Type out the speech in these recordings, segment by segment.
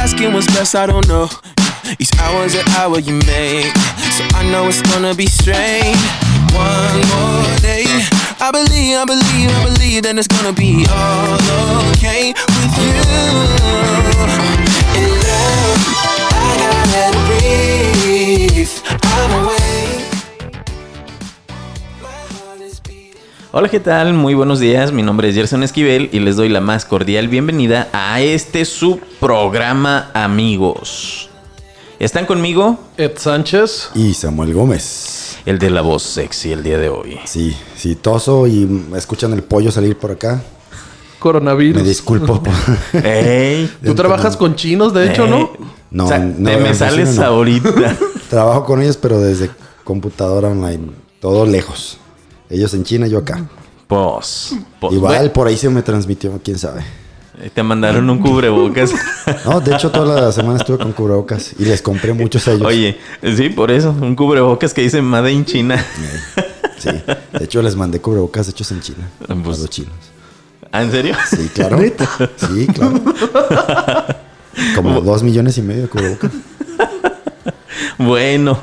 Asking what's best, I don't know. Each hour's an hour you make. So I know it's gonna be strange. One more day. I believe, I believe, I believe that it's gonna be all okay with you. Hola, ¿qué tal? Muy buenos días. Mi nombre es Gerson Esquivel y les doy la más cordial bienvenida a este subprograma Amigos. ¿Están conmigo? Ed Sánchez. Y Samuel Gómez. El de la voz sexy el día de hoy. Sí, sí, toso y escuchan el pollo salir por acá. Coronavirus. Me disculpo. por- ¡Ey! Tú trabajas con chinos, de hecho, ¿no? Eh, No, o sea, no, te me sales no. ahorita. Trabajo con ellos, pero desde computadora online. Todo lejos. Ellos en China, yo acá. Pues, pues, Igual bueno, por ahí se me transmitió, quién sabe. te mandaron un cubrebocas. No, de hecho toda la semana estuve con cubrebocas y les compré muchos a ellos. Oye, sí, por eso, un cubrebocas que dice Made in China. Sí, de hecho les mandé cubrebocas hechos en China. Pues- a los chinos. ¿Ah, ¿En serio? Sí, claro. Sí, claro. Como dos millones y medio de cubrebocas. Bueno,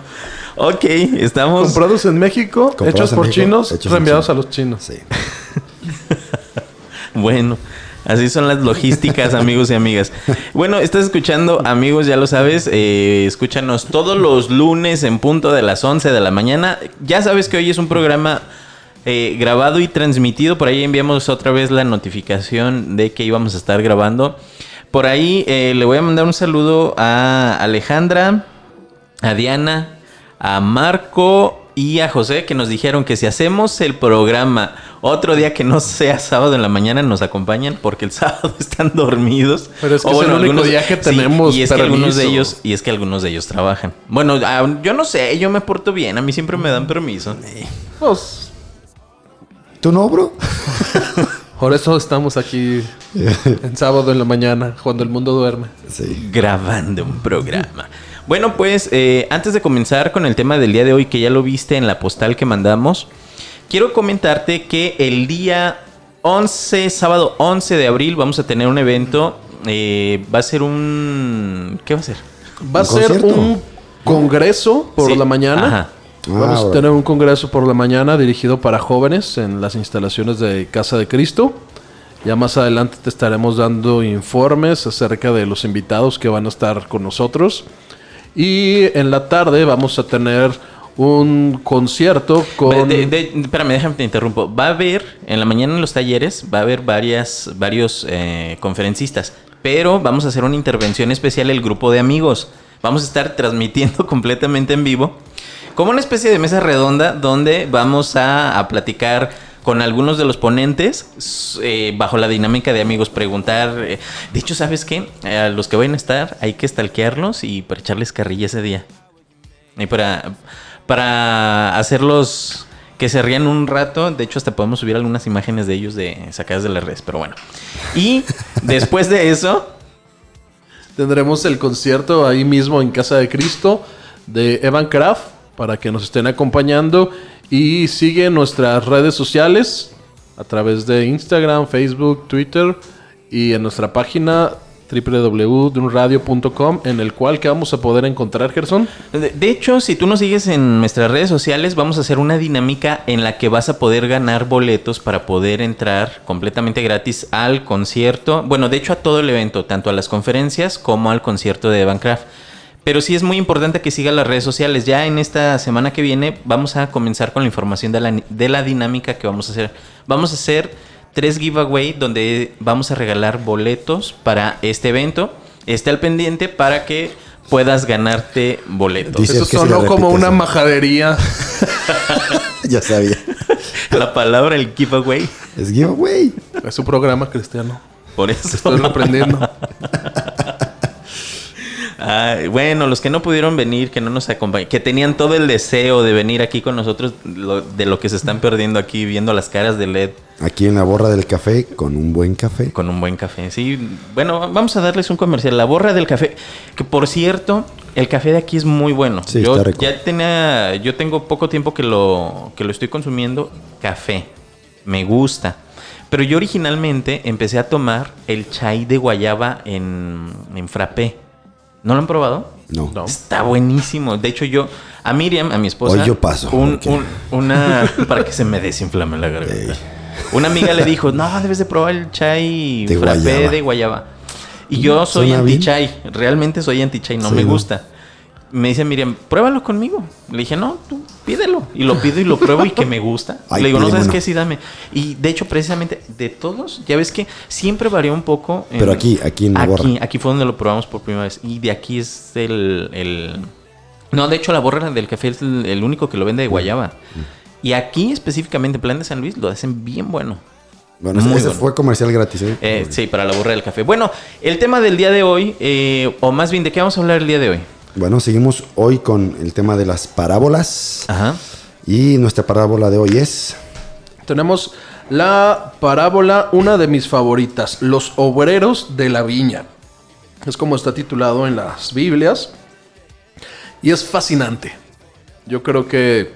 ok, estamos. Comprados en México, Comprados hechos en por México, chinos, hechos en reenviados China. a los chinos. Sí. Bueno, así son las logísticas, amigos y amigas. Bueno, estás escuchando, amigos, ya lo sabes. eh, escúchanos todos los lunes en punto de las 11 de la mañana. Ya sabes que hoy es un programa eh, grabado y transmitido. Por ahí enviamos otra vez la notificación de que íbamos a estar grabando. Por ahí eh, le voy a mandar un saludo a Alejandra, a Diana, a Marco y a José que nos dijeron que si hacemos el programa otro día que no sea sábado en la mañana nos acompañan porque el sábado están dormidos. Pero es que es el único día que tenemos y es que algunos de ellos y es que algunos de ellos trabajan. Bueno, yo no sé, yo me porto bien, a mí siempre me dan permiso. Pues, ¿Tú no, bro? por eso estamos aquí en sábado en la mañana, cuando el mundo duerme. Sí. grabando un programa. Bueno, pues eh, antes de comenzar con el tema del día de hoy, que ya lo viste en la postal que mandamos, quiero comentarte que el día 11, sábado 11 de abril, vamos a tener un evento. eh, va a ser un... ¿Qué va a ser? Va a ¿Un ser concierto? un congreso por Sí, la mañana. ajá. Vamos Ah, a tener un congreso por la mañana dirigido para jóvenes en las instalaciones de Casa de Cristo. Ya más adelante te estaremos dando informes acerca de los invitados que van a estar con nosotros. Y en la tarde vamos a tener un concierto con... De- de- espérame, déjame te interrumpo. Va a haber, en la mañana en los talleres, va a haber varias, varios eh, conferencistas, pero vamos a hacer una intervención especial el grupo de amigos. Vamos a estar transmitiendo completamente en vivo, como una especie de mesa redonda donde vamos a, a platicar con algunos de los ponentes eh, bajo la dinámica de amigos, preguntar. eh, de hecho, ¿sabes qué? Eh, A los que vayan a estar hay que stalkearlos y para echarles carrilla ese día. Y para, para hacerlos que se rían un rato. De hecho, hasta podemos subir algunas imágenes de ellos de sacadas de las redes. Pero bueno. Y después de eso, Tendremos el concierto ahí mismo en Casa de Cristo de Evan Kraft para que nos estén acompañando y sigue nuestras redes sociales a través de Instagram, Facebook, Twitter y en nuestra página www.dunradio.com en el cual que vamos a poder encontrar Gerson. de, de hecho, si tú nos sigues en nuestras redes sociales, vamos a hacer una dinámica en la que vas a poder ganar boletos para poder entrar completamente gratis al concierto. Bueno, de hecho, a todo el evento, tanto a las conferencias como al concierto de Evan Kraft. Pero sí es muy importante que sigas las redes sociales. Ya en esta semana que viene vamos a comenzar con la información de la, de la dinámica que vamos a hacer. Vamos a hacer tres giveaway donde vamos a regalar boletos para este evento. Esté al pendiente para que puedas ganarte boletos. Dice- Eso que si le sonó como una majadería. ya sabía. La palabra, el giveaway. Es giveaway. es un programa cristiano. Por eso. Estoy reprendiendo. Bueno, los que no pudieron venir, que no nos acompañaron, que tenían todo el deseo de venir aquí con nosotros, lo- de lo que se están perdiendo aquí, viendo las caras de LED Aquí en la borra del café, con un buen café. con un buen café. Sí, bueno, vamos a darles un comercial. La borra del café, que por cierto, el café de aquí es muy bueno. Sí, yo está rico. ya tenía, yo tengo poco tiempo que lo, que lo estoy consumiendo café. Me gusta. Pero yo originalmente empecé a tomar el chai de guayaba en, en frappé. ¿No lo han probado? No. No. Está buenísimo. De hecho, yo, a Miriam, a mi esposa. Hoy yo paso, un- un- una. para que se me desinflame la garganta. Una amiga le dijo: No, debes de probar el chai De frappé guayaba. de guayaba. Y yo soy Suena bien. anti-chai. Realmente soy anti-chai. No Sí, me ¿no? Me dice Miriam, pruébalo conmigo. Le dije, no, tú pídelo. Y lo pido y lo pruebo y que me gusta. Ay, Le digo, no sabes bueno. qué, sí, dame. Y de hecho, precisamente de todos, ya ves que siempre varía un poco. en- Pero aquí, aquí en la aquí, borra. Aquí fue donde lo probamos por primera vez. Y de aquí es el. el- No, de hecho, la borra del café es el, el único que lo vende de guayaba. Y aquí, específicamente en Plan de San Luis, lo hacen bien bueno. Bueno, ese bueno. fue comercial gratis, ¿eh? Eh, sí, para la borra del café. Bueno, el tema del día de hoy, eh, o más bien, ¿de qué vamos a hablar el día de hoy? Bueno, seguimos hoy con el tema de las parábolas. Ajá. Y nuestra parábola de hoy es... Tenemos la parábola, una de mis favoritas, los obreros de la viña. Es como está titulado en las Biblias. Y es fascinante. Yo creo que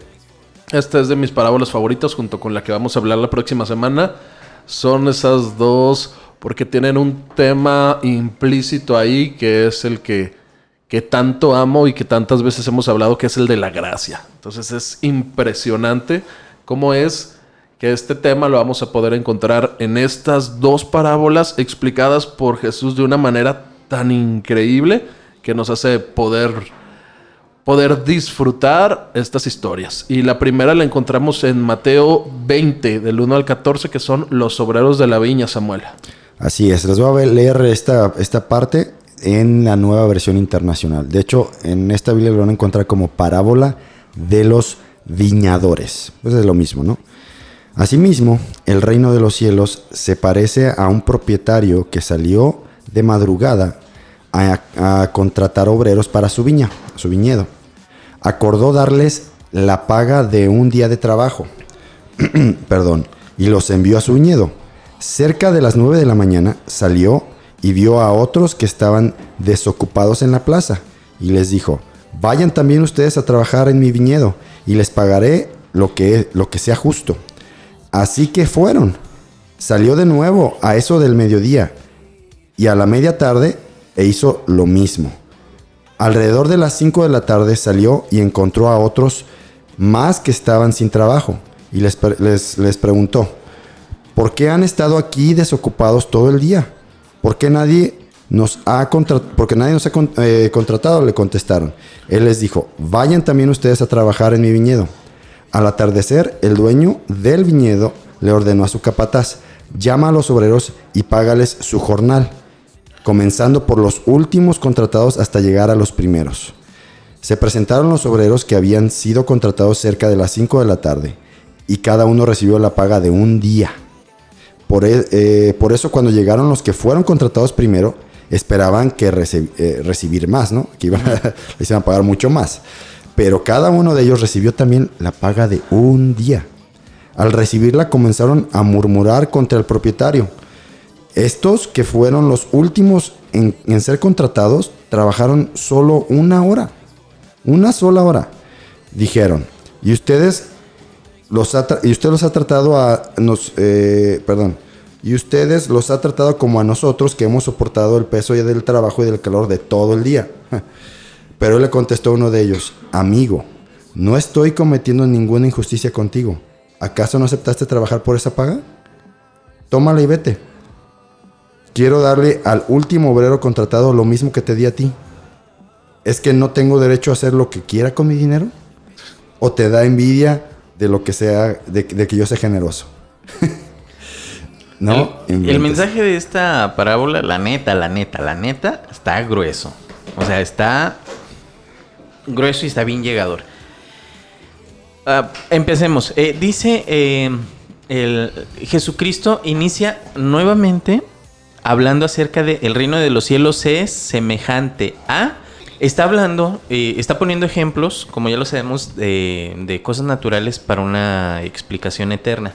esta es de mis parábolas favoritas junto con la que vamos a hablar la próxima semana. Son esas dos porque tienen un tema implícito ahí que es el que, que tanto amo y que tantas veces hemos hablado que es el de la gracia. Entonces es impresionante cómo es que este tema lo vamos a poder encontrar en estas dos parábolas explicadas por Jesús de una manera tan increíble que nos hace poder poder disfrutar estas historias. Y la primera la encontramos en Mateo 20, del 1 al 14, que son los obreros de la viña, Samuel. Así es, les voy a leer esta, esta parte en la nueva versión internacional. De hecho, en esta Biblia lo van a encontrar como parábola de los viñadores. Pues es lo mismo, ¿no? Asimismo, el reino de los cielos se parece a un propietario que salió de madrugada a, a contratar obreros para su viña, su viñedo. Acordó darles la paga de un día de trabajo perdón, y los envió a su viñedo. Cerca de las 9 de la mañana salió y vio a otros que estaban desocupados en la plaza y les dijo, vayan también ustedes a trabajar en mi viñedo y les pagaré lo que, lo que sea justo. Así que fueron. Salió de nuevo a eso del mediodía y a la media tarde e hizo lo mismo. Alrededor de las 5 de la tarde salió y encontró a otros más que estaban sin trabajo y les, les, les preguntó, ¿por qué han estado aquí desocupados todo el día? ¿Por qué nadie nos ha, porque nadie nos ha eh, contratado? Le contestaron. Él les dijo, vayan también ustedes a trabajar en mi viñedo. Al atardecer, el dueño del viñedo le ordenó a su capataz, llama a los obreros y págales su jornal, comenzando por los últimos contratados hasta llegar a los primeros. Se presentaron los obreros que habían sido contratados cerca de las 5 de la tarde y cada uno recibió la paga de un día. Por, e- eh, por eso cuando llegaron los que fueron contratados primero, esperaban que reci- eh, recibir más, ¿no? Que iban a, les iban a pagar mucho más. Pero cada uno de ellos recibió también la paga de un día. Al recibirla comenzaron a murmurar contra el propietario. Estos que fueron los últimos en, en ser contratados trabajaron solo una hora. Una sola hora. Dijeron, y ustedes los y usted los ha tratado a nos eh, perdón y ustedes los ha tratado como a nosotros que hemos soportado el peso ya del trabajo y del calor de todo el día. Pero él le contestó a uno de ellos amigo no estoy cometiendo ninguna injusticia contigo. Acaso no aceptaste trabajar por esa paga tómala y vete. Quiero darle al último obrero contratado lo mismo que te di a ti. Es que no tengo derecho a hacer lo que quiera con mi dinero o te da envidia de lo que sea, de, de que yo sea generoso. no, El, mensaje de esta parábola, la neta, la neta, la neta, está grueso. O sea, está grueso y está bien llegador. Ah, empecemos. Eh, dice eh, el Jesucristo inicia nuevamente hablando acerca de el reino de los cielos es semejante a Está hablando, eh, está poniendo ejemplos, como ya lo sabemos, de, de cosas naturales para una explicación eterna.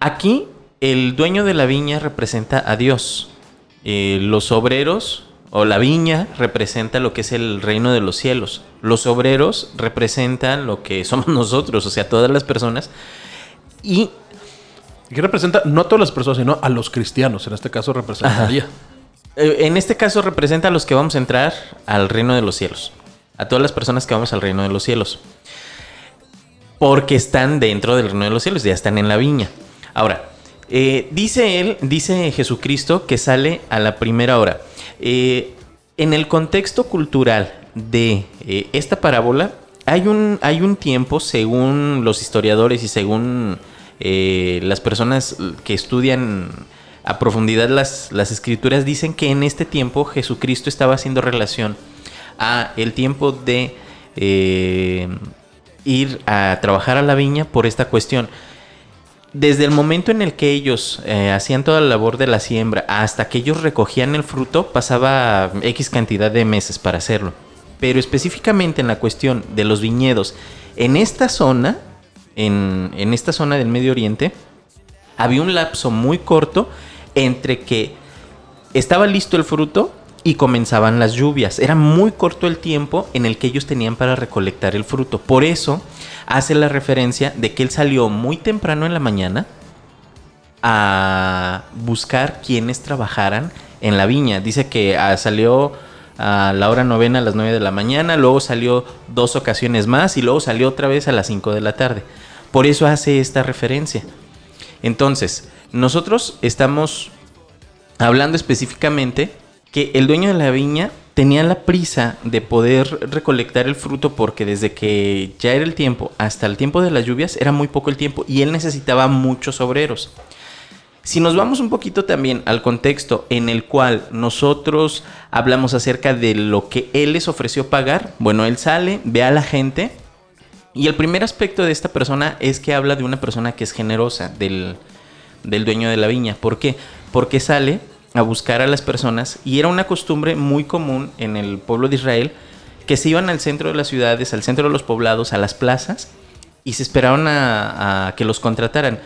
Aquí, el dueño de la viña representa a Dios. Eh, los obreros o la viña representa lo que es el reino de los cielos. Los obreros representan lo que somos nosotros, o sea, todas las personas. Y ¿Qué representa? No a todas las personas, sino a los cristianos. En este caso representaría. En este caso representa a los que vamos a entrar al reino de los cielos. A todas las personas que vamos al reino de los cielos. Porque están dentro del reino de los cielos, ya están en la viña. Ahora, eh, dice él, dice Jesucristo que sale a la primera hora. Eh, en el contexto cultural de eh, esta parábola, hay un, hay un tiempo, según los historiadores y según eh, las personas que estudian a profundidad las, las escrituras, dicen que en este tiempo Jesucristo estaba haciendo relación a el tiempo de eh, ir a trabajar a la viña por esta cuestión. Desde el momento en el que ellos eh, hacían toda la labor de la siembra hasta que ellos recogían el fruto, pasaba X cantidad de meses para hacerlo. Pero específicamente en la cuestión de los viñedos, en esta zona, en, en esta zona del Medio Oriente, había un lapso muy corto entre que estaba listo el fruto y comenzaban las lluvias. Era muy corto el tiempo en el que ellos tenían para recolectar el fruto. Por eso hace la referencia de que él salió muy temprano en la mañana a buscar quienes trabajaran en la viña. Dice que ah, salió a la hora novena a las 9 de la mañana, luego salió dos ocasiones más y luego salió otra vez a las 5 de la tarde. Por eso hace esta referencia. Entonces, nosotros estamos hablando específicamente que el dueño de la viña tenía la prisa de poder recolectar el fruto porque desde que ya era el tiempo hasta el tiempo de las lluvias era muy poco el tiempo y él necesitaba muchos obreros. Si nos vamos un poquito también al contexto en el cual nosotros hablamos acerca de lo que él les ofreció pagar, bueno, él sale, ve a la gente y el primer aspecto de esta persona es que habla de una persona que es generosa, del, del dueño de la viña. ¿Por qué? Porque sale a buscar a las personas y era una costumbre muy común en el pueblo de Israel que se iban al centro de las ciudades, al centro de los poblados, a las plazas y se esperaban a, a que los contrataran.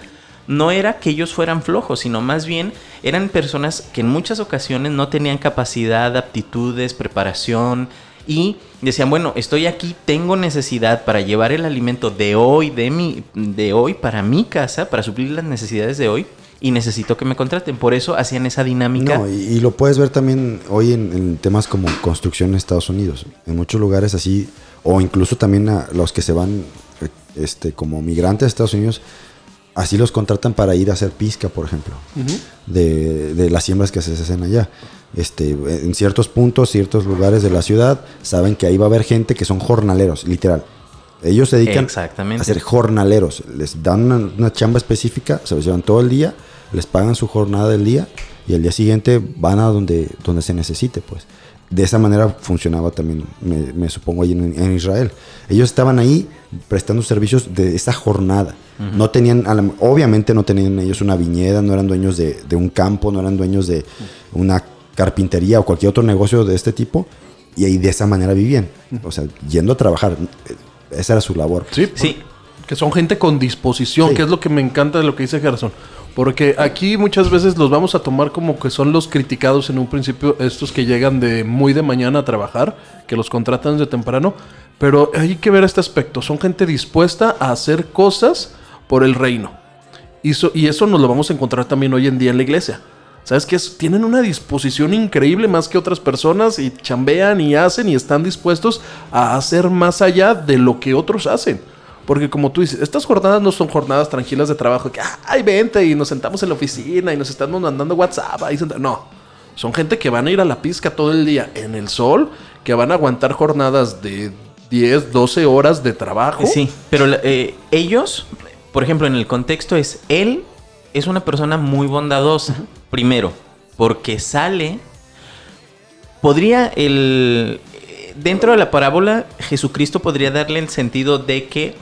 No era que ellos fueran flojos, sino más bien eran personas que en muchas ocasiones no tenían capacidad, aptitudes, preparación y decían, bueno, estoy aquí, tengo necesidad para llevar el alimento de hoy, de mi, de hoy para mi casa, para suplir las necesidades de hoy y necesito que me contraten. Por eso hacían esa dinámica. No, y, y lo puedes ver también hoy en, en temas como construcción en Estados Unidos. En muchos lugares así, o incluso también a los que se van eh, este, como migrantes a Estados Unidos, así los contratan para ir a hacer pizca, por ejemplo, de, de las siembras que se hacen allá. Este, en ciertos puntos, ciertos lugares de la ciudad, saben que ahí va a haber gente que son jornaleros, literal. Ellos se dedican a ser jornaleros. Les dan una, una chamba específica, se los llevan todo el día, les pagan su jornada del día y el día siguiente van a donde, donde se necesite, pues. De esa manera funcionaba también, me, me supongo, ahí en, en Israel. Ellos estaban ahí prestando servicios de esa jornada. No tenían, obviamente no tenían ellos una viñeda, no eran dueños de, de un campo, no eran dueños de una carpintería o cualquier otro negocio de este tipo. Y ahí de esa manera vivían. O sea, yendo a trabajar. Eh, Esa era su labor. Sí, Sí, Que son gente con disposición, Sí. que es lo que me encanta de lo que dice Gerson. Porque aquí muchas veces los vamos a tomar como que son los criticados en un principio, estos que llegan de muy de mañana a trabajar, que los contratan de temprano. Pero hay que ver este aspecto. Son gente dispuesta a hacer cosas por el reino. Y eso, y eso nos lo vamos a encontrar también hoy en día en la iglesia. ¿Sabes qué? Es- Tienen una disposición increíble más que otras personas y chambean y hacen y están dispuestos a hacer más allá de lo que otros hacen. Porque como tú dices, estas jornadas no son jornadas tranquilas de trabajo que, ay, vente y nos sentamos en la oficina y nos estamos mandando WhatsApp. Ahí senta-". No, son gente que van a ir a la pizca todo el día en el sol, que van a aguantar jornadas de 10, 12 horas de trabajo. Sí, pero eh, ellos, por ejemplo, en el contexto es, él es una persona muy bondadosa, primero, porque sale, podría el... Dentro de la parábola, Jesucristo podría darle el sentido de que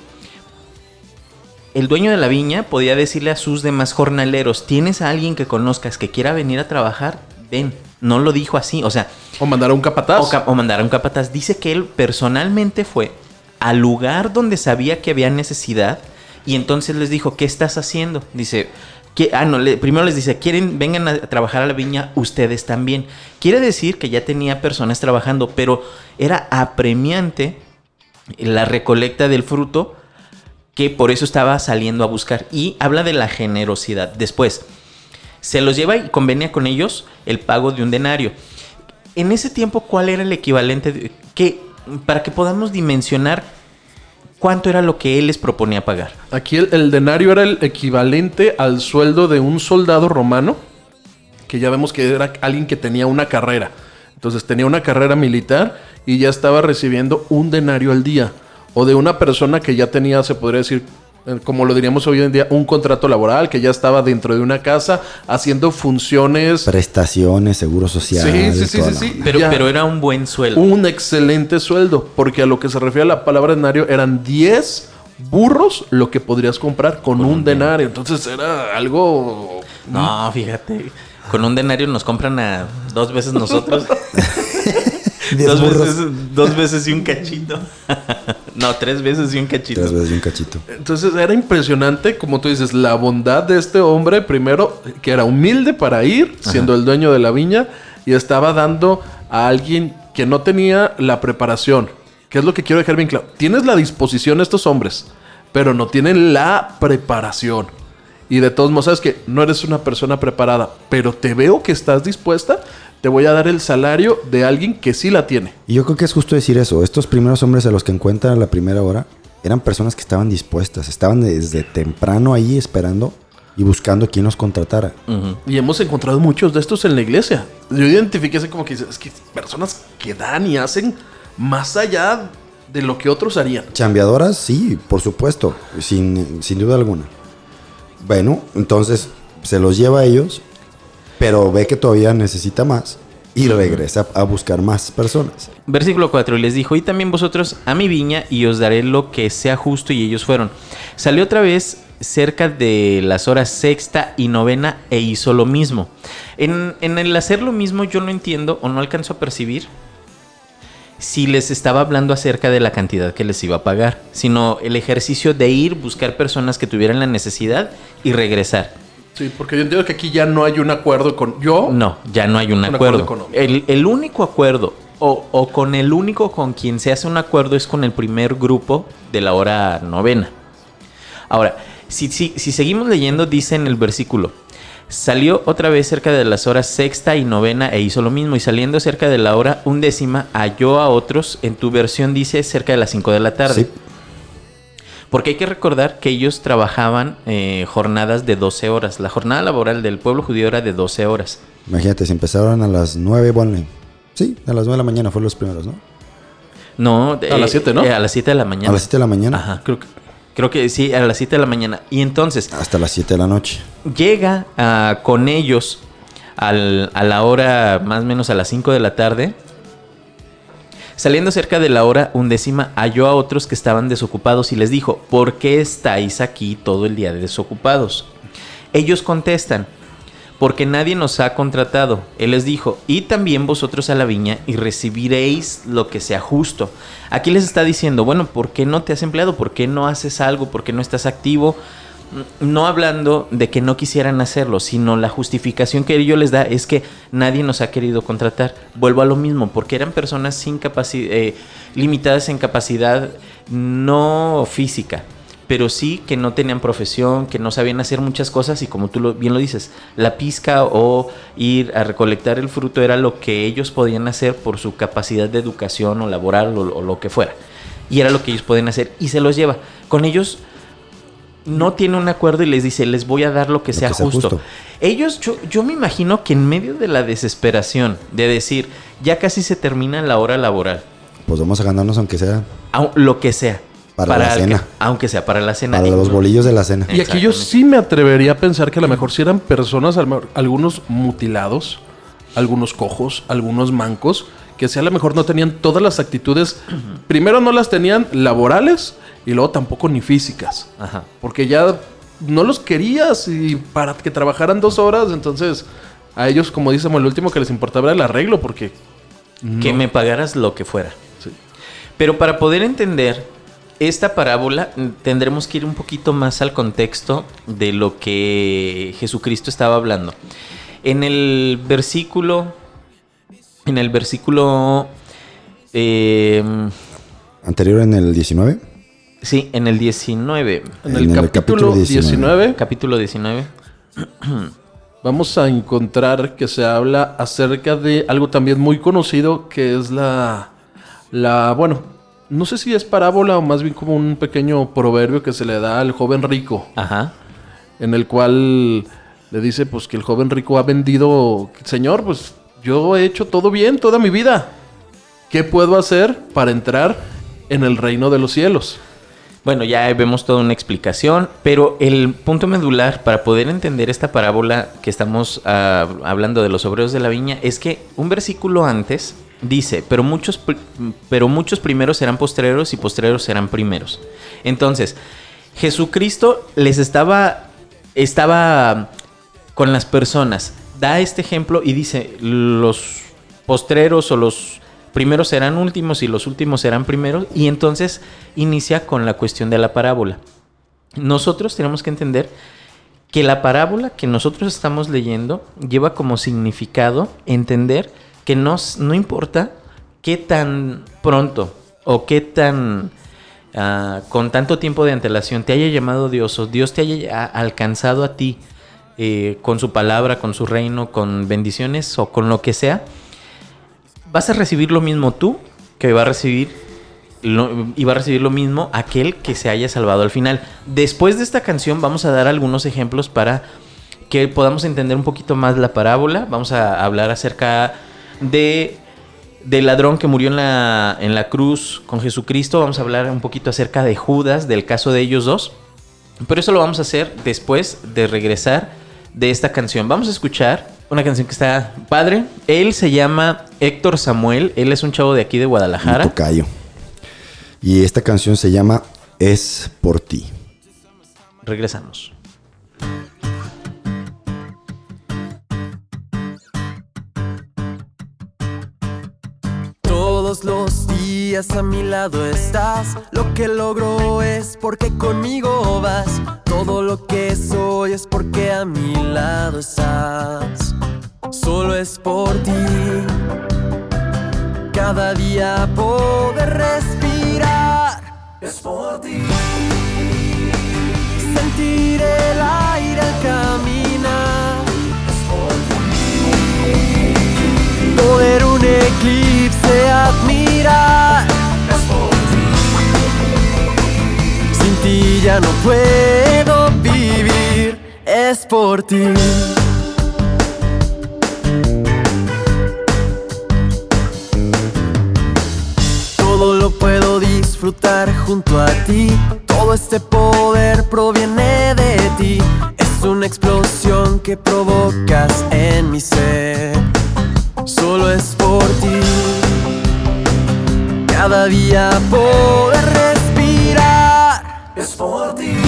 el dueño de la viña podía decirle a sus demás jornaleros, ¿tienes a alguien que conozcas que quiera venir a trabajar? Ven, No lo dijo así, o sea, O mandar a un capataz. o, ca- o mandar a un capataz. Dice que él personalmente fue al lugar donde sabía que había necesidad y entonces les dijo, ¿qué estás haciendo? Dice, "¿Qué-?" ah, le- primero les dice, ¿quieren, vengan a trabajar a la viña ustedes también? Quiere decir que ya tenía personas trabajando, pero era apremiante la recolecta del fruto que por eso estaba saliendo a buscar. Y habla de la generosidad. Después, se los lleva y convenía con ellos el pago de un denario. En ese tiempo, ¿cuál era el equivalente? que, para que podamos dimensionar cuánto era lo que él les proponía pagar. Aquí el, el denario era el equivalente al sueldo de un soldado romano, que ya vemos que era alguien que tenía una carrera. Entonces tenía una carrera militar y ya estaba recibiendo un denario al día. O de una persona que ya tenía, se podría decir, como lo diríamos hoy en día, un contrato laboral, que ya estaba dentro de una casa haciendo funciones. Prestaciones, seguro social. Sí, sí, sí, sí, sí. Pero, Ya. pero era un buen sueldo. un excelente sueldo, porque a lo que se refiere a la palabra denario eran 10 burros lo que podrías comprar con, un, denario. Entonces era algo... No, fíjate. Con un denario nos compran a dos veces nosotros. Dos, burros. veces, dos veces y un cachito. no, tres veces y un cachito. Tres veces y un cachito. Entonces era impresionante, como tú dices, la bondad de este hombre, primero, que era humilde para ir, siendo el dueño de la viña, y estaba dando a alguien que no tenía la preparación. Que es lo que quiero dejar bien claro. Tienes la disposición estos hombres, pero no tienen la preparación. Y de todos modos, sabes que no eres una persona preparada, pero te veo que estás dispuesta, te voy a dar el salario de alguien que sí la tiene. Y yo creo que es justo decir eso. Estos primeros hombres a los que encuentran a la primera hora eran personas que estaban dispuestas, estaban desde temprano ahí esperando y buscando quién los contratara. Y hemos encontrado muchos de estos en la iglesia. Yo identifiqué así como que es que personas que dan y hacen más allá de lo que otros harían. Chambeadoras, sí, por supuesto, sin, sin duda alguna. Bueno, entonces se los lleva a ellos, pero ve que todavía necesita más y regresa a buscar más personas. Versículo 4. Y les dijo, y también vosotros a mi viña y os daré lo que sea justo. Y ellos fueron. Salió otra vez cerca de las horas sexta y novena e hizo lo mismo. En, en el hacer lo mismo yo no entiendo o no alcanzo a percibir si les estaba hablando acerca de la cantidad que les iba a pagar, sino el ejercicio de ir, buscar personas que tuvieran la necesidad y regresar. Sí, porque yo entiendo que aquí ya no hay un acuerdo con yo. No, ya no hay un, Un acuerdo. el, el único acuerdo, o, o con el único con quien se hace un acuerdo es con el primer grupo de la hora novena. Ahora, si, si, si seguimos leyendo, dice en el versículo, salió otra vez cerca de las horas sexta y novena e hizo lo mismo, y saliendo cerca de la hora undécima, halló a otros, en tu versión dice cerca de las 5 de la tarde. Sí. Porque hay que recordar que ellos trabajaban eh, jornadas de 12 horas. La jornada laboral del pueblo judío era de 12 horas. Imagínate, si empezaron a las 9, bueno, sí, a las 9 de la mañana fueron los primeros, ¿no? No, A las siete, ¿no? eh, a las 7 de la mañana. A las 7 de la mañana Ajá. Creo que Creo que sí, a las 7 de la mañana. Y entonces hasta las 7 de la noche. llega ah, con ellos al- a la hora, más o menos a las 5 de la tarde. Saliendo cerca de la hora undécima, halló a otros que estaban desocupados y les dijo, ¿por qué estáis aquí todo el día desocupados? Ellos contestan, porque nadie nos ha contratado. Él les dijo, y también vosotros a la viña y recibiréis lo que sea justo. Aquí les está diciendo, bueno, ¿por qué no te has empleado? ¿Por qué no haces algo? ¿Por qué no estás activo? No hablando de que no quisieran hacerlo, sino la justificación que ellos les da es que nadie nos ha querido contratar. Vuelvo a lo mismo, porque eran personas sin capacidad, limitadas en capacidad no física, pero sí que no tenían profesión, que no sabían hacer muchas cosas y como tú bien lo dices, la pizca o ir a recolectar el fruto era lo que ellos podían hacer por su capacidad de educación o laboral o, o lo que fuera. Y era lo que ellos podían hacer y se los lleva. Con ellos no tiene un acuerdo y les dice, les voy a dar lo que, Lo sea, que sea justo. justo. Ellos, yo, yo me imagino que en medio de la desesperación de decir, ya casi se termina la hora laboral, Pues vamos a ganarnos aunque sea lo que sea. Para la que- cena. aunque sea para la cena. para los bolillos de la cena. Y aquí yo sí me atrevería a pensar que a lo mejor si eran personas, algunos mutilados, algunos cojos, algunos mancos, que si a lo mejor no tenían todas las actitudes, primero no las tenían laborales y luego tampoco ni físicas. Ajá. Porque ya no los querías y para que trabajaran dos horas, entonces A ellos, como dice Samuel, lo último que les importaba era el arreglo, porque Que me pagaras lo que fuera. Pero para poder entender esta parábola mm, tendremos que ir un poquito más al contexto de lo que Jesucristo estaba hablando. En el versículo, en el versículo, eh, Anterior en el 19. sí, en el 19, en el, capítulo, capítulo 19, 19, capítulo 19. vamos a encontrar que se habla acerca de algo también muy conocido, que es la, la, bueno, no sé si es parábola o más bien como un pequeño proverbio que se le da al joven rico. Ajá. en el cual le dice pues que el joven rico ha vendido, Señor, pues yo he hecho todo bien toda mi vida. ¿Qué puedo hacer para entrar en el reino de los cielos? Bueno, ya vemos toda una explicación, pero el punto medular para poder entender esta parábola que estamos ah, hablando de los obreros de la viña es que un versículo antes dice, pero muchos, pero muchos primeros serán postreros y postreros serán primeros. Entonces, Jesucristo les estaba, estaba con las personas, da este ejemplo y dice, los postreros o los primeros serán últimos y los últimos serán primeros, y entonces inicia con la cuestión de la parábola. Nosotros tenemos que entender que la parábola que nosotros estamos leyendo lleva como significado entender que no, s- no importa qué tan pronto o qué tan ah, con tanto tiempo de antelación te haya llamado Dios o Dios te haya alcanzado a ti eh, con su palabra, con su reino, con bendiciones o con lo que sea, vas a recibir lo mismo tú que va a recibir lo- y va a recibir lo mismo aquel que se haya salvado al final. Después de esta canción vamos a dar algunos ejemplos para que podamos entender un poquito más la parábola. Vamos a hablar acerca de del ladrón que murió en la, en la cruz con Jesucristo. Vamos a hablar un poquito acerca de Judas, del caso de ellos dos. Pero eso lo vamos a hacer después de regresar de esta canción. Vamos a escuchar una canción que está padre. Él se llama Héctor Samuel. Él es un chavo de aquí de Guadalajara. tocayo. Y esta canción se llama Es por ti. Regresamos. A mi lado estás. Lo que logro es porque conmigo vas. Todo lo que soy es porque a mi lado estás. Solo es por ti. Cada día poder respirar. Es por ti. Sentir el aire al caminar. poder un eclipse admirar. Sin ti ya no puedo vivir, es por ti. Todo lo puedo disfrutar junto a ti. Todo este poder proviene de ti. Es una explosión que provocas en mi ser solo es por ti. Cada día poder respirar es por ti.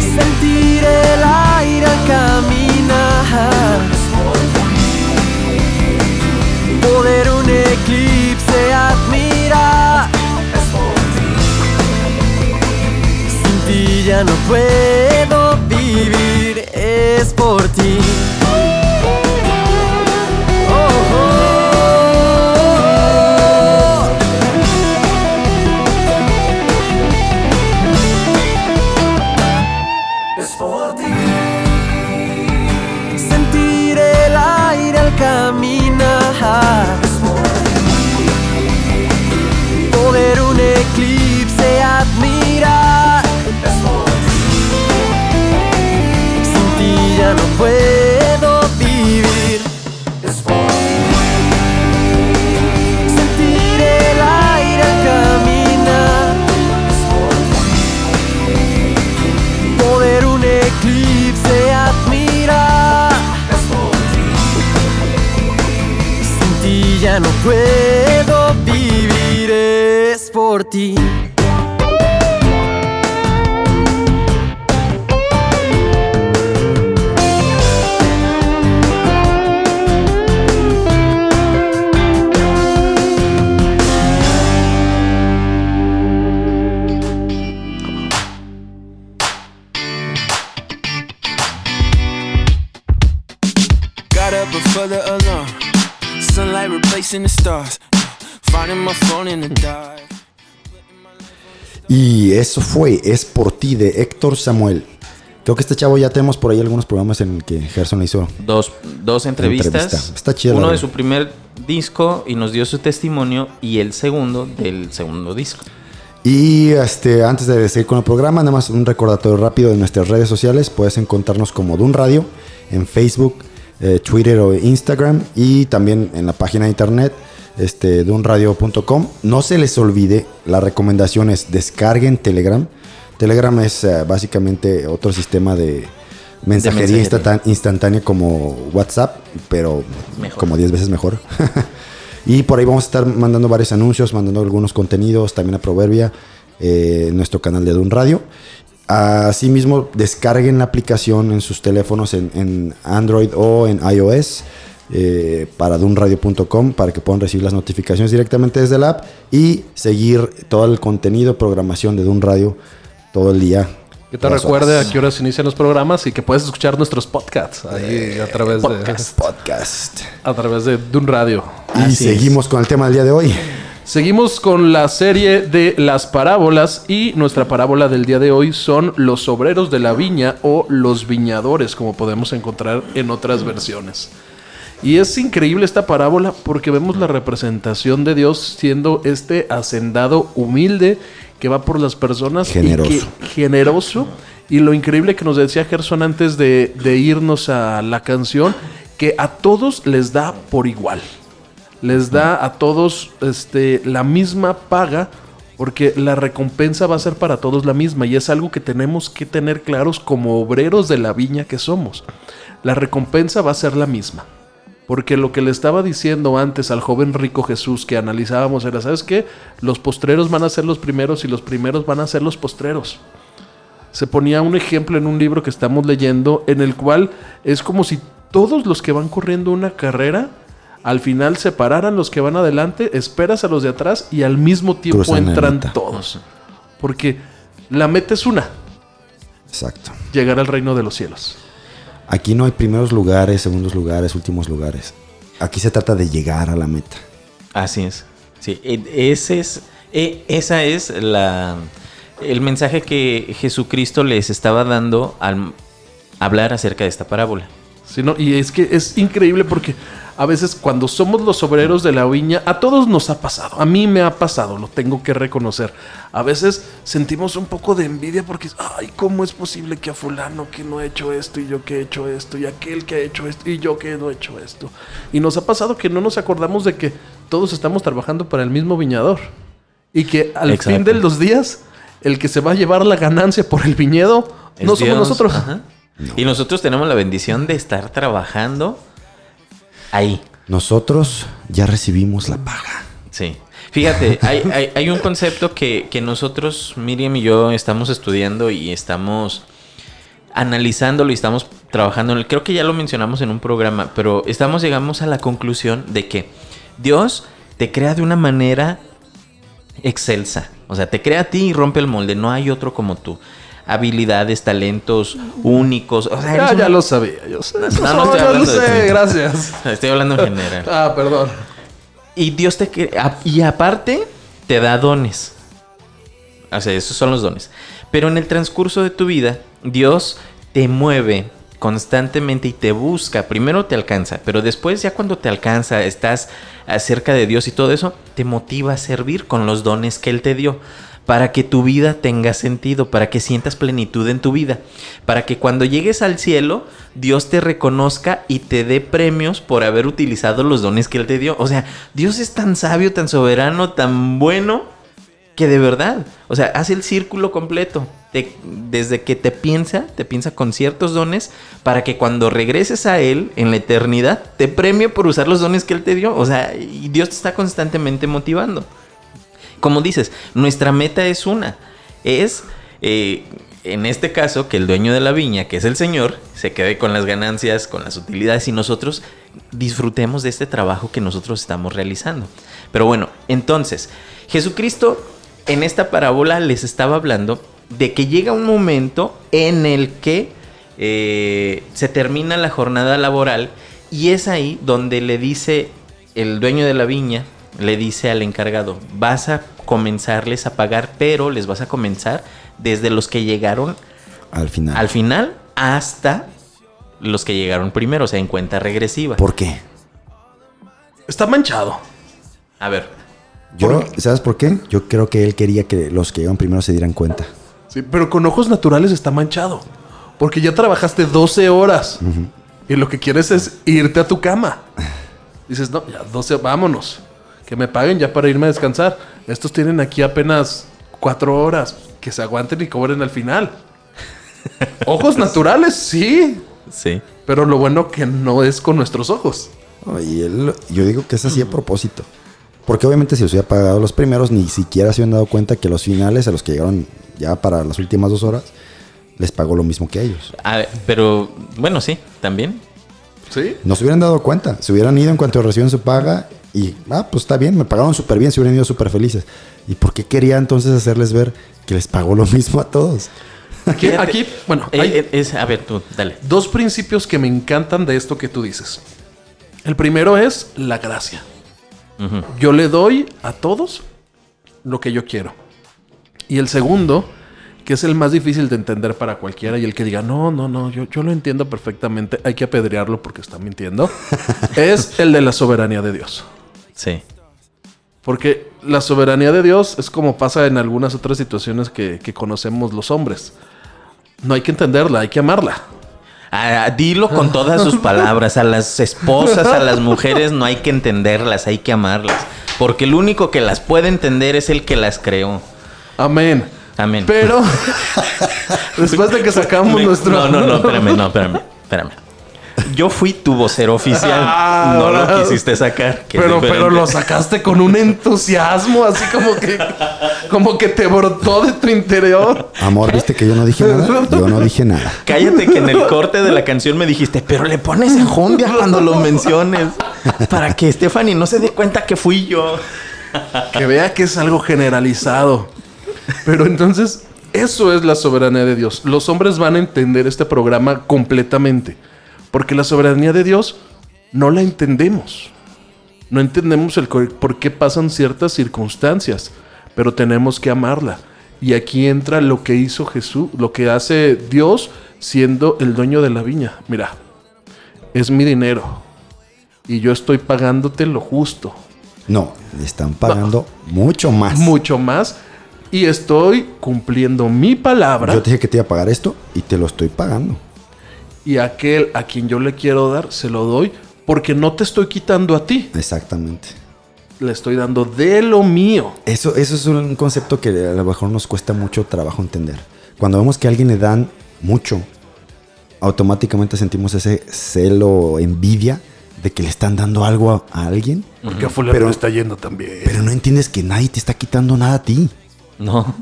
Sentir el aire al caminar es por ti. Poder un eclipse admirar es por ti. Sin ti ya no puedo vivir, es por ti. Y eso fue Es por ti de Héctor Samuel. Creo que este chavo ya tenemos por ahí algunos programas en el que Gerson le hizo. Dos, dos entrevistas. Entrevista. Está chida la Uno de su primer disco y nos dio su testimonio y el segundo del segundo disco. Y este, antes de seguir con el programa, nada más un recordatorio rápido de nuestras redes sociales. Puedes encontrarnos como Dun Radio en Facebook, eh, Twitter o Instagram y también en la página de internet este, dunradio.com. No se les olvide, la recomendación es descarguen Telegram. Telegram es eh, básicamente otro sistema de mensajería, mensajería. instantá- instantánea como WhatsApp, pero Mejor. como 10 veces mejor. y por ahí vamos a estar mandando varios anuncios, mandando algunos contenidos, también a Proverbia, eh, nuestro canal de Dun Radio. Asimismo, descarguen la aplicación en sus teléfonos en, en Android o en iOS eh, para dunradio.com para que puedan recibir las notificaciones directamente desde la app y seguir todo el contenido, programación de Dun Radio todo el día. Que te recuerde horas. a qué horas inician los programas y que puedes escuchar nuestros podcasts ahí a través de Podcast. a través de Dun Radio. Y Así es. seguimos con el tema del día de hoy. Seguimos con la serie de las parábolas y nuestra parábola del día de hoy son los obreros de la viña o los viñadores, como podemos encontrar en otras versiones. Y es increíble esta parábola porque vemos la representación de Dios siendo este hacendado humilde que va por las personas y Generoso. que- generoso. Y lo increíble que nos decía Gerson antes de, de irnos a la canción, que a todos les da por igual les da a todos este, la misma paga porque la recompensa va a ser para todos la misma y es algo que tenemos que tener claros como obreros de la viña que somos. La recompensa va a ser la misma. Porque lo que le estaba diciendo antes al joven rico Jesús que analizábamos era, ¿sabes qué? Los postreros van a ser los primeros y los primeros van a ser los postreros. Se ponía un ejemplo en un libro que estamos leyendo en el cual es como si todos los que van corriendo una carrera al final separaran los que van adelante, esperas a los de atrás y al mismo tiempo Cruzan entran todos. Porque la meta es una, Exacto. llegar al reino de los cielos. Aquí no hay primeros lugares, segundos lugares, últimos lugares. Aquí se trata de llegar a la meta. Así es. Sí, e- ese es, e- esa es la, el mensaje que Jesucristo les estaba dando al hablar acerca de esta parábola. Y es que es increíble porque a veces cuando somos los obreros de la viña, a todos nos ha pasado, a mí me ha pasado, lo tengo que reconocer. A veces sentimos un poco de envidia porque, ay, ¿cómo es posible que a fulano que no ha hecho esto y yo que he hecho esto y aquel que ha hecho esto y yo que no he hecho esto? Y nos ha pasado que no nos acordamos de que todos estamos trabajando para el mismo viñador y que al Exacto. fin de los días, el que se va a llevar la ganancia por el viñedo Es no somos Dios, nosotros. ajá. Y nosotros tenemos la bendición de estar trabajando ahí. Nosotros ya recibimos la paga. Sí. Fíjate, hay, hay- hay un concepto que, que nosotros, Miriam y yo, estamos estudiando y estamos analizándolo y estamos trabajando en él. Creo que ya lo mencionamos en un programa, pero estamos llegamos a la conclusión de que Dios te crea de una manera excelsa. O sea, te crea a ti y rompe el molde. No hay otro como tú. Habilidades, talentos únicos. O sea, eres Ya, lo sabía. Yo sé, no no, estoy yo lo de sé, gracias. Estoy hablando en general. Ah, perdón. Y Dios te. Y aparte, te da dones. O sea, esos son los dones. Pero en el transcurso de tu vida, Dios te mueve constantemente y te busca. Primero te alcanza, pero después, ya cuando te alcanza, estás cerca de Dios y todo eso, te motiva a servir con los dones que Él te dio. Para que tu vida tenga sentido, para que sientas plenitud en tu vida, para que cuando llegues al cielo, Dios te reconozca y te dé premios por haber utilizado los dones que Él te dio. O sea, Dios es tan sabio, tan soberano, tan bueno, que de verdad, o sea, hace el círculo completo. Desde que te piensa, te piensa con ciertos dones, para que cuando regreses a Él en la eternidad, te premie por usar los dones que Él te dio. O sea, y Dios te está constantemente motivando. Como dices, nuestra meta es una. Es, eh, en este caso, que el dueño de la viña, que es el Señor, se quede con las ganancias, con las utilidades y nosotros disfrutemos de este trabajo que nosotros estamos realizando. Pero bueno, entonces, Jesucristo en esta parábola les estaba hablando de que llega un momento en el que eh, se termina la jornada laboral Y es ahí donde le dice el dueño de la viña, le dice al encargado, vas a comenzarles a pagar, pero les vas a comenzar desde los que llegaron Al final. al final hasta los que llegaron primero, o sea, en cuenta regresiva. ¿Por qué? Está manchado. A ver, Yo, ¿sabes por qué? Yo creo que él quería que los que llegan primero se dieran cuenta. Sí, pero con ojos naturales está manchado. Porque ya trabajaste 12 horas. Y lo que quieres es irte a tu cama. Dices, no, ya 12, vámonos. Que me paguen ya para irme a descansar. Estos tienen aquí apenas 4 horas. Que se aguanten y cobren al final. ojos naturales, sí. sí. Pero lo bueno que no es con nuestros ojos. No, y él, yo digo que es así a propósito. Porque obviamente si los hubiera pagado los primeros, ni siquiera se habían dado cuenta que los finales, a los que llegaron ya para las últimas dos horas, les pagó lo mismo que a ellos. A ver, pero bueno, sí, también. ¿Sí? No se hubieran dado cuenta. Se hubieran ido en cuanto reciben su paga y, ah, pues está bien, me pagaron súper bien, se hubieran ido súper felices. ¿Y por qué quería entonces hacerles ver que les pagó lo mismo a todos? Aquí, bueno, eh, hay eh, es, a ver, tú, dale. dos principios que me encantan de esto que tú dices. El primero es la gracia. Yo le doy a todos lo que yo quiero. Y el segundo, que es el más difícil de entender para cualquiera y el que diga, no, no, no, yo, yo lo entiendo perfectamente, hay que apedrearlo porque está mintiendo, es el de la soberanía de Dios. Sí. Porque la soberanía de Dios es como pasa en algunas otras situaciones que, que conocemos los hombres. No hay que entenderla, hay que amarla. Ah, dilo con todas sus palabras. A las esposas, a las mujeres, no hay que entenderlas, hay que amarlas. Porque el único que las puede entender es el que las creó. Amén. Amén. Pero después de que sacamos Me- nuestro... No, no, no, espérame, no, espérame, espérame. Yo fui tu vocero oficial. Ah, no lo quisiste sacar. Pero, pero lo sacaste con un entusiasmo, así como que, como que te brotó de tu interior. Amor, ¿viste que yo no dije nada? Yo no dije nada. Cállate que en el corte de la canción me dijiste, pero le pones enjundia cuando lo menciones. Para que Stephanie no se dé cuenta que fui yo. Que vea que es algo generalizado. Pero entonces, eso es la soberanía de Dios. Los hombres van a entender este programa completamente. Porque la soberanía de Dios no la entendemos. No entendemos el por qué pasan ciertas circunstancias. Pero tenemos que amarla. Y aquí entra lo que hizo Jesús, lo que hace Dios siendo el dueño de la viña. Mira, es mi dinero. Y yo estoy pagándote lo justo. No, le están pagando mucho más. mucho más y estoy cumpliendo mi palabra Yo te dije que te iba a pagar esto y te lo estoy pagando. Y aquel a quien yo le quiero dar se lo doy porque no te estoy quitando a ti, Exactamente. le estoy dando de lo mío. Eso, eso es un concepto que a lo mejor nos cuesta mucho trabajo entender. Cuando vemos que a alguien le dan mucho, automáticamente sentimos ese celo o envidia de que le están dando algo a, a alguien, Porque a fulano Pero- le está yendo también. pero no entiendes que nadie te está quitando nada a ti. No.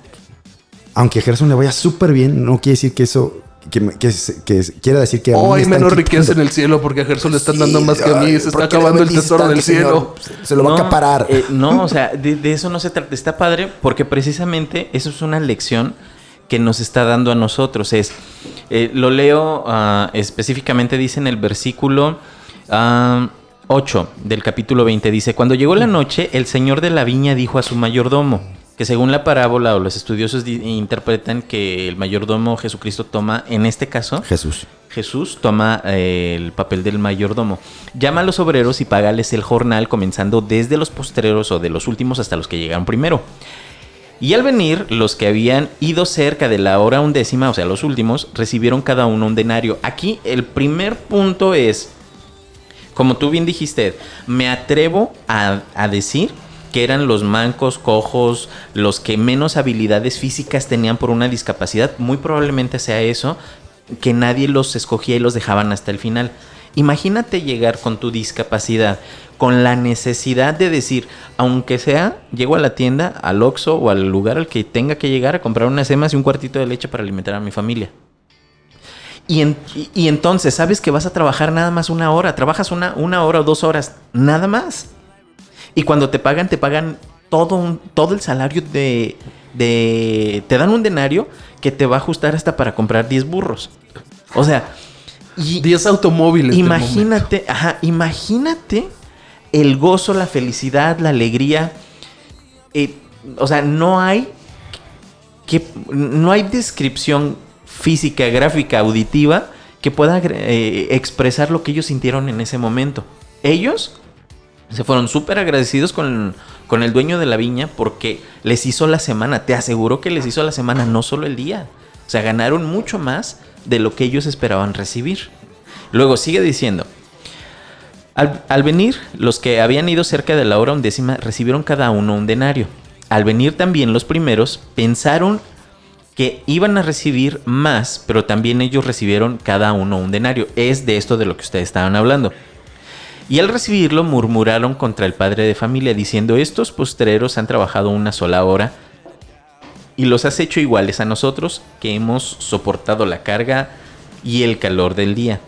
Aunque a Gerson le vaya súper bien, no quiere decir que eso, que, que, quiera decir que Oh, hay menos riqueza en el cielo porque a Gerson le están dando más que a mí. Se ¿por está acabando el tesoro del cielo. Se, se lo va a acaparar. eh, no, o sea, de, de eso no se trata. Está padre porque precisamente eso es una lección que nos está dando a nosotros. Es, eh, lo leo ah, específicamente, dice en el versículo ah, 8 del capítulo 20. Dice, cuando llegó la noche, el señor de la viña dijo a su mayordomo, que según la parábola o los estudiosos di- interpretan que el mayordomo Jesucristo toma, en este caso, Jesús. Jesús toma eh, el papel del mayordomo. Llama a los obreros y págales el jornal comenzando desde los postreros o de los últimos hasta los que llegaron primero. Y al venir, los que habían ido cerca de la hora undécima, o sea, los últimos, recibieron cada uno un denario. Aquí el primer punto es, como tú bien dijiste, me atrevo a, a decir que eran los mancos, cojos, los que menos habilidades físicas tenían por una discapacidad. Muy probablemente sea eso, que nadie los escogía y los dejaban hasta el final. Imagínate llegar con tu discapacidad, con la necesidad de decir, aunque sea, llego a la tienda, al Oxxo o al lugar al que tenga que llegar a comprar unas semas y un cuartito de leche para alimentar a mi familia. Y- y entonces sabes que vas a trabajar nada más una hora, trabajas una, una hora o dos horas, nada más. Y cuando te pagan, te pagan todo, un- todo el salario de, de... Te dan un denario que te va a ajustar hasta para comprar 10 burros. O sea, Y 10 automóviles. imagínate, ajá, imagínate el gozo, la felicidad, la alegría. Eh, o sea, no hay que no hay descripción física, gráfica, auditiva que pueda eh, expresar lo que ellos sintieron en ese momento. Ellos se fueron súper agradecidos con, con el dueño de la viña porque les hizo la semana. Te aseguro que les hizo la semana, no solo el día. O sea, ganaron mucho más de lo que ellos esperaban recibir. Luego sigue diciendo, al, al venir, los que habían ido cerca de la hora undécima recibieron cada uno un denario. Al venir también los primeros, pensaron que iban a recibir más, pero también ellos recibieron cada uno un denario. Es de esto de lo que ustedes estaban hablando. Y al recibirlo murmuraron contra el padre de familia, diciendo, estos postreros han trabajado una sola hora y los has hecho iguales a nosotros, que hemos soportado la carga y el calor del día.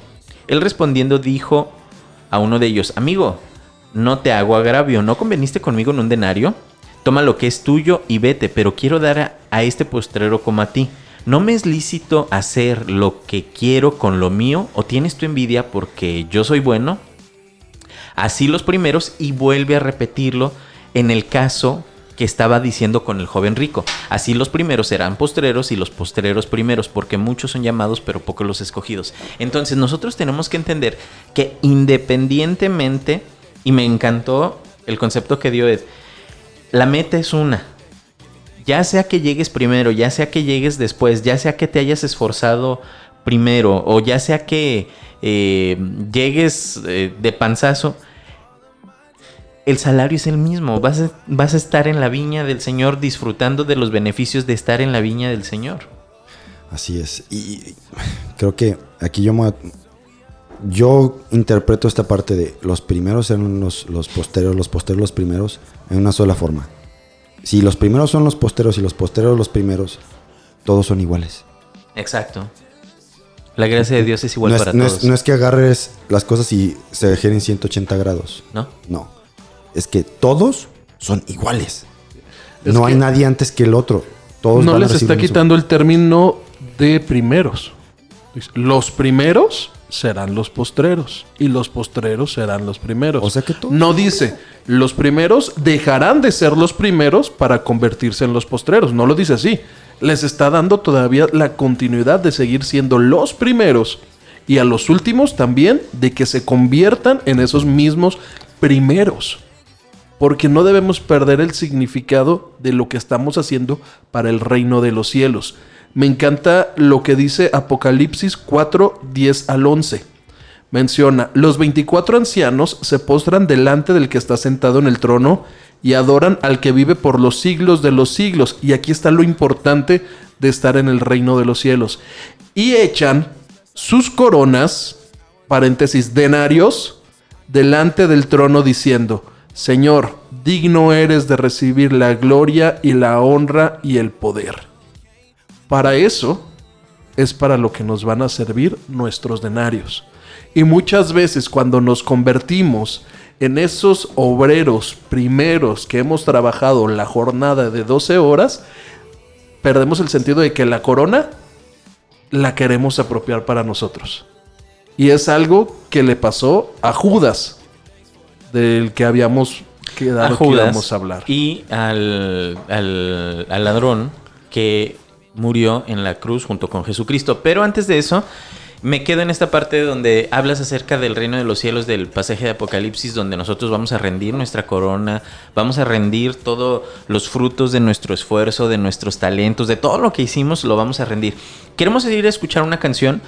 Él respondiendo dijo a uno de ellos, amigo, no te hago agravio, ¿no conveniste conmigo en un denario? Toma lo que es tuyo y vete, pero quiero dar a, a este postrero como a ti. ¿No me es lícito hacer lo que quiero con lo mío? ¿O tienes tu envidia porque yo soy bueno? Así los primeros y vuelve a repetirlo en el caso que estaba diciendo con el joven rico. Así los primeros serán postreros y los postreros primeros, porque muchos son llamados pero pocos los escogidos. Entonces nosotros tenemos que entender que independientemente, y me encantó el concepto que dio Ed, la meta es una. Ya sea que llegues primero, ya sea que llegues después, ya sea que te hayas esforzado primero, o ya sea que eh, llegues eh, de panzazo, el salario es el mismo. Vas a, vas a estar en la viña del Señor disfrutando de los beneficios de estar en la viña del Señor. Así es. Y creo que aquí yo yo interpreto esta parte de los primeros eran los, los posteros, los posteros los primeros, en una sola forma. Si los primeros son los posteros y los posteros los primeros, todos son iguales. Exacto. La gracia de Dios es igual no, es, para no es- todos. no es que agarres las cosas y se dejen 180 grados. ¿No? No. Es que todos son iguales. Es no hay nadie antes que el otro. Todos no van les está quitando el término de primeros. Los primeros serán los postreros y los postreros serán los primeros. O sea que. No dice, los primeros dejarán de ser los primeros para convertirse en los postreros. No lo dice así. Les está dando todavía la continuidad de seguir siendo los primeros y a los últimos también de que se conviertan en esos mismos primeros. Porque no debemos perder el significado de lo que estamos haciendo para el reino de los cielos. Me encanta lo que dice Apocalipsis 4, 10 al 11. Menciona, los 24 ancianos se postran delante del que está sentado en el trono y adoran al que vive por los siglos de los siglos. Y aquí está lo importante de estar en el reino de los cielos. Y echan sus coronas, paréntesis, denarios, delante del trono diciendo, Señor, digno eres de recibir la gloria y la honra y el poder. Para eso es para lo que nos van a servir nuestros denarios. Y muchas veces cuando nos convertimos en esos obreros primeros que hemos trabajado la jornada de 12 horas, perdemos el sentido de que la corona la queremos apropiar para nosotros. Y es algo que le pasó a Judas, del que habíamos quedado a que Judas íbamos a hablar. y al, al- al ladrón que murió en la cruz junto con Jesucristo. Pero antes de eso, me quedo en esta parte donde hablas acerca del reino de los cielos, del pasaje de Apocalipsis, donde nosotros vamos a rendir nuestra corona, vamos a rendir todos los frutos de nuestro esfuerzo, de nuestros talentos, de todo lo que hicimos, lo vamos a rendir. Queremos ir a escuchar una canción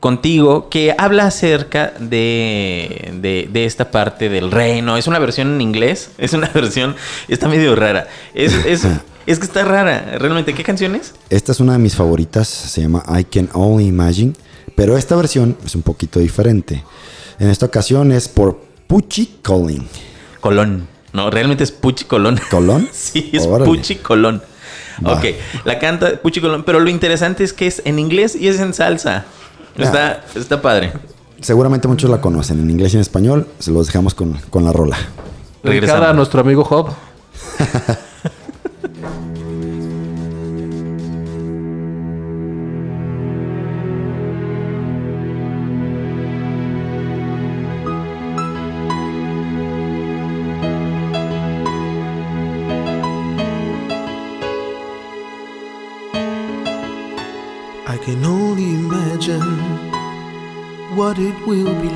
contigo que habla acerca de, de, de esta parte del reino. Es una versión en inglés, es una versión, está medio rara. Es, es, es que está rara, realmente. ¿Qué canción es? Esta es una de mis favoritas, se llama I Can Only Imagine, pero esta versión es un poquito diferente. En esta ocasión es por Pucci Colin. Colón. No, realmente es Puchi Colón. ¿Colón? sí, es Órale. Puchi Colón. Va. Ok, la canta Puchi Colón, pero lo interesante es que es en inglés y es en salsa. Está, está padre. Seguramente muchos la conocen en inglés y en español, se los dejamos con, con la rola. Dedicada a Regresamos. nuestro amigo Job.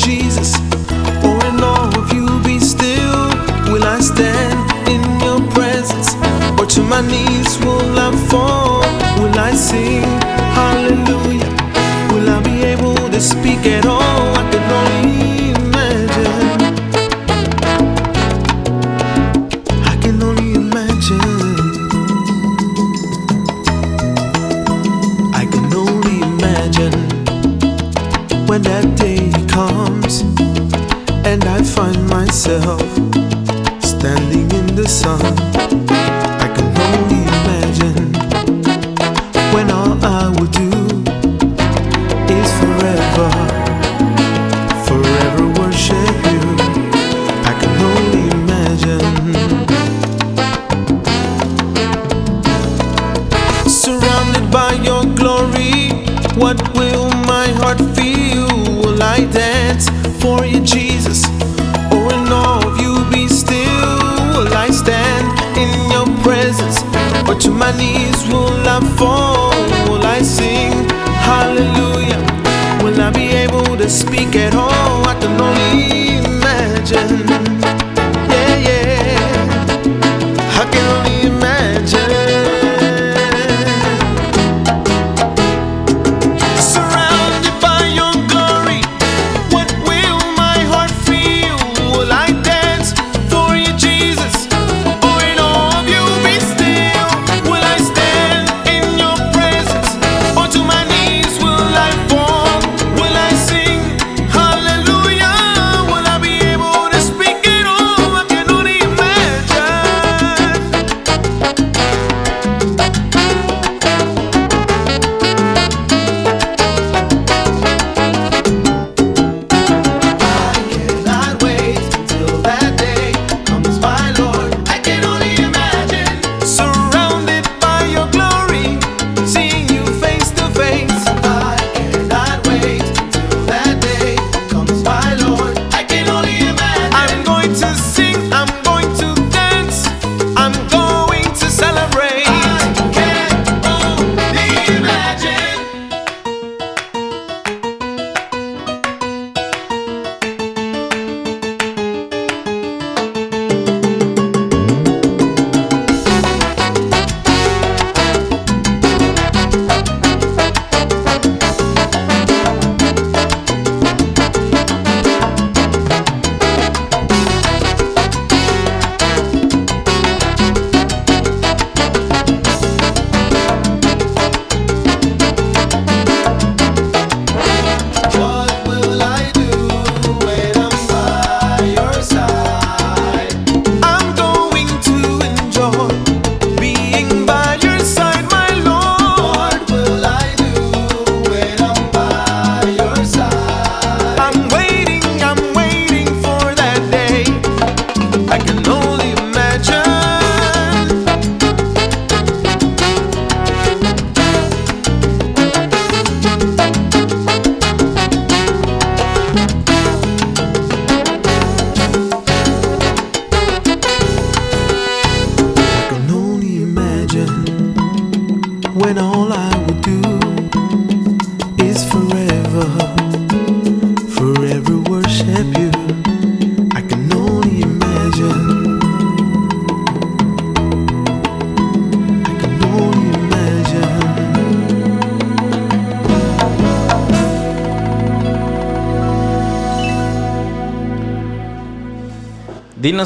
Jesus, or in awe of you be still. Will I stand in your presence, or to my knees will I fall? Will I sing hallelujah?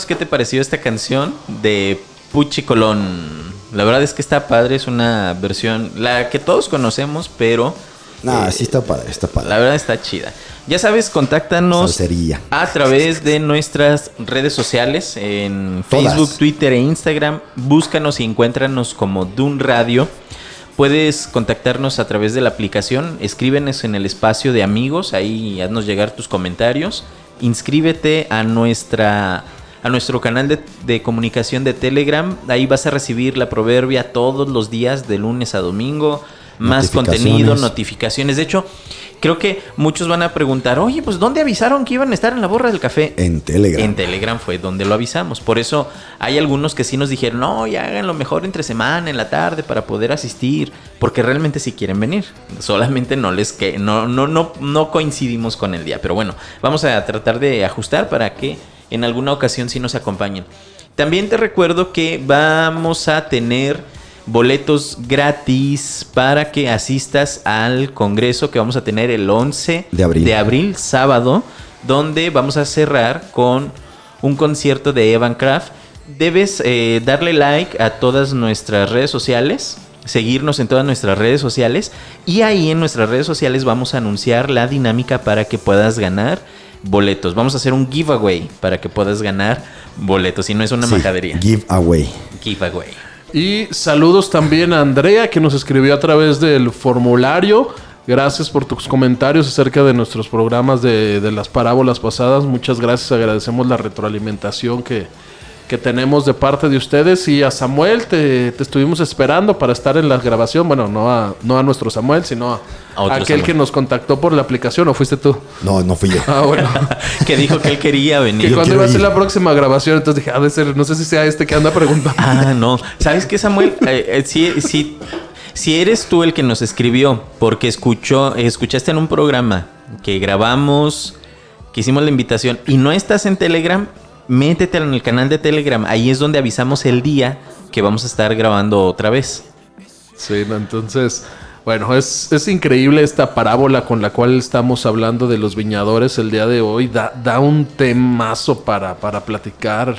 qué te pareció esta canción de Puchi Colón. La verdad es que está padre, es una versión, la que todos conocemos, pero... Nah, eh, sí está padre, está padre. La verdad está chida. Ya sabes, contáctanos Salsería. a través de nuestras redes sociales, en Facebook, Twitter e Instagram. Búscanos y encuéntranos como Dun Radio. Puedes contactarnos a través de la aplicación, escríbenos en el espacio de amigos, ahí haznos llegar tus comentarios. Inscríbete a nuestra a nuestro canal de, de comunicación de Telegram. Ahí vas a recibir la proverbia todos los días de lunes a domingo. Más contenido, notificaciones. De hecho, creo que muchos van a preguntar, oye, pues ¿dónde avisaron que iban a estar en la borra del café? En Telegram. En Telegram fue donde lo avisamos. Por eso hay algunos que sí nos dijeron, no, ya hagan lo mejor entre semana, en la tarde, para poder asistir. Porque realmente sí quieren venir. Solamente no les que no, no, no, no coincidimos con el día. Pero bueno, vamos a tratar de ajustar para que en alguna ocasión sí nos acompañen. También te recuerdo que vamos a tener boletos gratis para que asistas al congreso que vamos a tener el 11 De abril. de abril, sábado, donde vamos a cerrar con un concierto de Evan Kraft. Debes eh, darle like a todas nuestras redes sociales, seguirnos en todas nuestras redes sociales y ahí en nuestras redes sociales vamos a anunciar la dinámica para que puedas ganar boletos. Vamos a hacer un giveaway para que puedas ganar boletos y no es una Sí, majadería. Give away. Giveaway. Y saludos también a Andrea que nos escribió a través del formulario. Gracias por tus comentarios acerca de nuestros programas de, de las parábolas pasadas. Muchas gracias, agradecemos la retroalimentación que, que tenemos de parte de ustedes. Y a Samuel te, te estuvimos esperando para estar en la grabación. Bueno, no a, no a nuestro Samuel, sino a, aquel Samuel. que nos contactó por la aplicación. ¿O fuiste tú? No, no fui yo. Ah, bueno. que dijo que él quería que venir. Yo cuando iba a ser la próxima grabación, entonces dije, ha de ser, no sé si sea este que anda preguntando. Ah, no. ¿Sabes qué, Samuel? Eh, eh, si, si, si eres tú el que nos escribió, porque escuchó, escuchaste en un programa que grabamos, que hicimos la invitación y no estás en Telegram, métete en el canal de Telegram. Ahí es donde avisamos el día que vamos a estar grabando otra vez. Sí, entonces, bueno, es, es increíble esta parábola con la cual estamos hablando de los viñadores el día de hoy. Da, da un temazo para, para platicar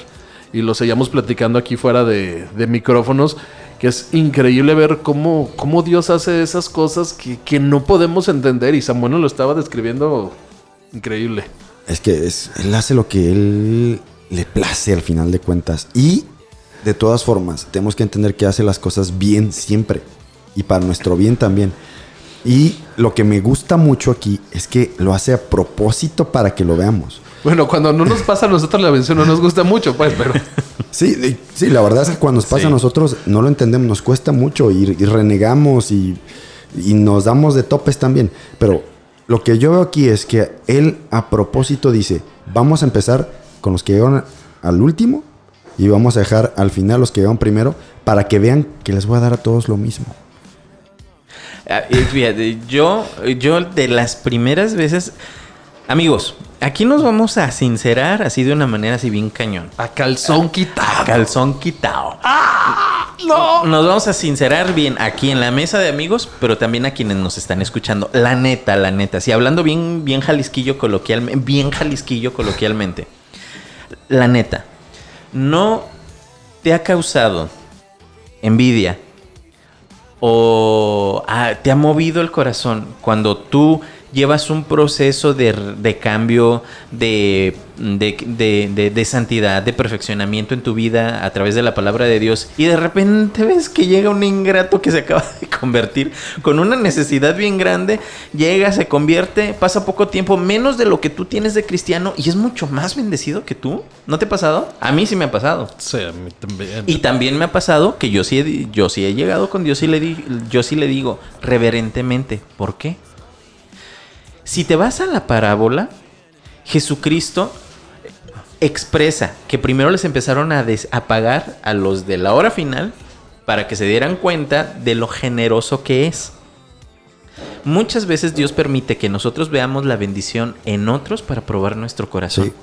y lo seguíamos platicando aquí fuera de, de micrófonos, que es increíble ver cómo, cómo Dios hace esas cosas que, que no podemos entender y Samuel lo estaba describiendo increíble. Es que es, él hace lo que él le place al final de cuentas. Y de todas formas, tenemos que entender que hace las cosas bien siempre. Y para nuestro bien también. Y lo que me gusta mucho aquí es que lo hace a propósito para que lo veamos. Bueno, cuando no nos pasa a nosotros la bendición no nos gusta mucho, pues, pero... Sí, sí, la verdad es que cuando nos pasa Sí. a nosotros no lo entendemos, nos cuesta mucho y, y renegamos y, y nos damos de topes también. Pero lo que yo veo aquí es que él a propósito dice, vamos a empezar con los que llegaron al último y vamos a dejar al final los que llegaron primero para que vean que les voy a dar a todos lo mismo. Ah, fíjate, yo, yo de las primeras veces, amigos, aquí nos vamos a sincerar así de una manera así bien cañón. A calzón quitado. A calzón quitado. no. Nos vamos a sincerar bien aquí en la mesa de amigos, pero también a quienes nos están escuchando. La neta, la neta. Si hablando bien, bien jalisquillo coloquialmente, bien jalisquillo coloquialmente. La neta. No te ha causado envidia o ah, te ha movido el corazón cuando tú llevas un proceso de, de cambio, de, de, de- de- de santidad, de perfeccionamiento en tu vida a través de la palabra de Dios y de repente ves que llega un ingrato que se acaba de convertir con una necesidad bien grande, llega, se convierte, pasa poco tiempo, menos de lo que tú tienes de cristiano y es mucho más bendecido que tú. ¿No te ha pasado? A mí sí me ha pasado. Sí, a mí también. Y también me ha pasado que yo sí he, yo sí he llegado con Dios y le di- yo sí le digo reverentemente, ¿por qué? Si te vas a la parábola, Jesucristo expresa que primero les empezaron a, a pagar a los de la hora final para que se dieran cuenta de lo generoso que es. Muchas veces Dios permite que nosotros veamos la bendición en otros para probar nuestro corazón Sí.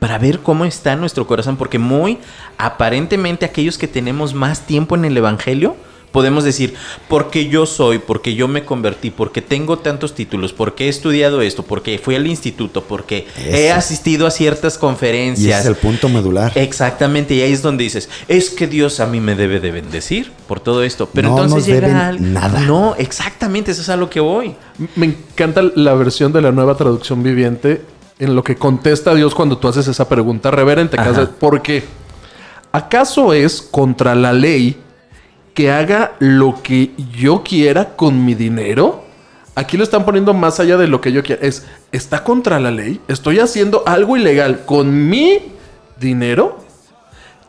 para ver cómo está nuestro corazón, porque muy aparentemente aquellos que tenemos más tiempo en el Evangelio, podemos decir, porque yo soy, porque yo me convertí, porque tengo tantos títulos, porque he estudiado esto, porque fui al instituto, porque he Eso. asistido a ciertas Y conferencias. ese es el punto medular. Exactamente, y ahí es donde dices, es que Dios a mí me debe de bendecir por todo esto. Pero No entonces nos llega deben al- nada. No, exactamente, eso es a lo que voy. Me encanta la versión de la nueva traducción viviente en lo que contesta Dios cuando tú haces esa pregunta reverente. que Ajá. haces, ¿Por qué? ¿Acaso es contra la ley que haga lo que yo quiera con mi dinero? Aquí lo están poniendo más allá de lo que yo quiera. Es, ¿está contra la ley? ¿Estoy haciendo algo ilegal con mi dinero?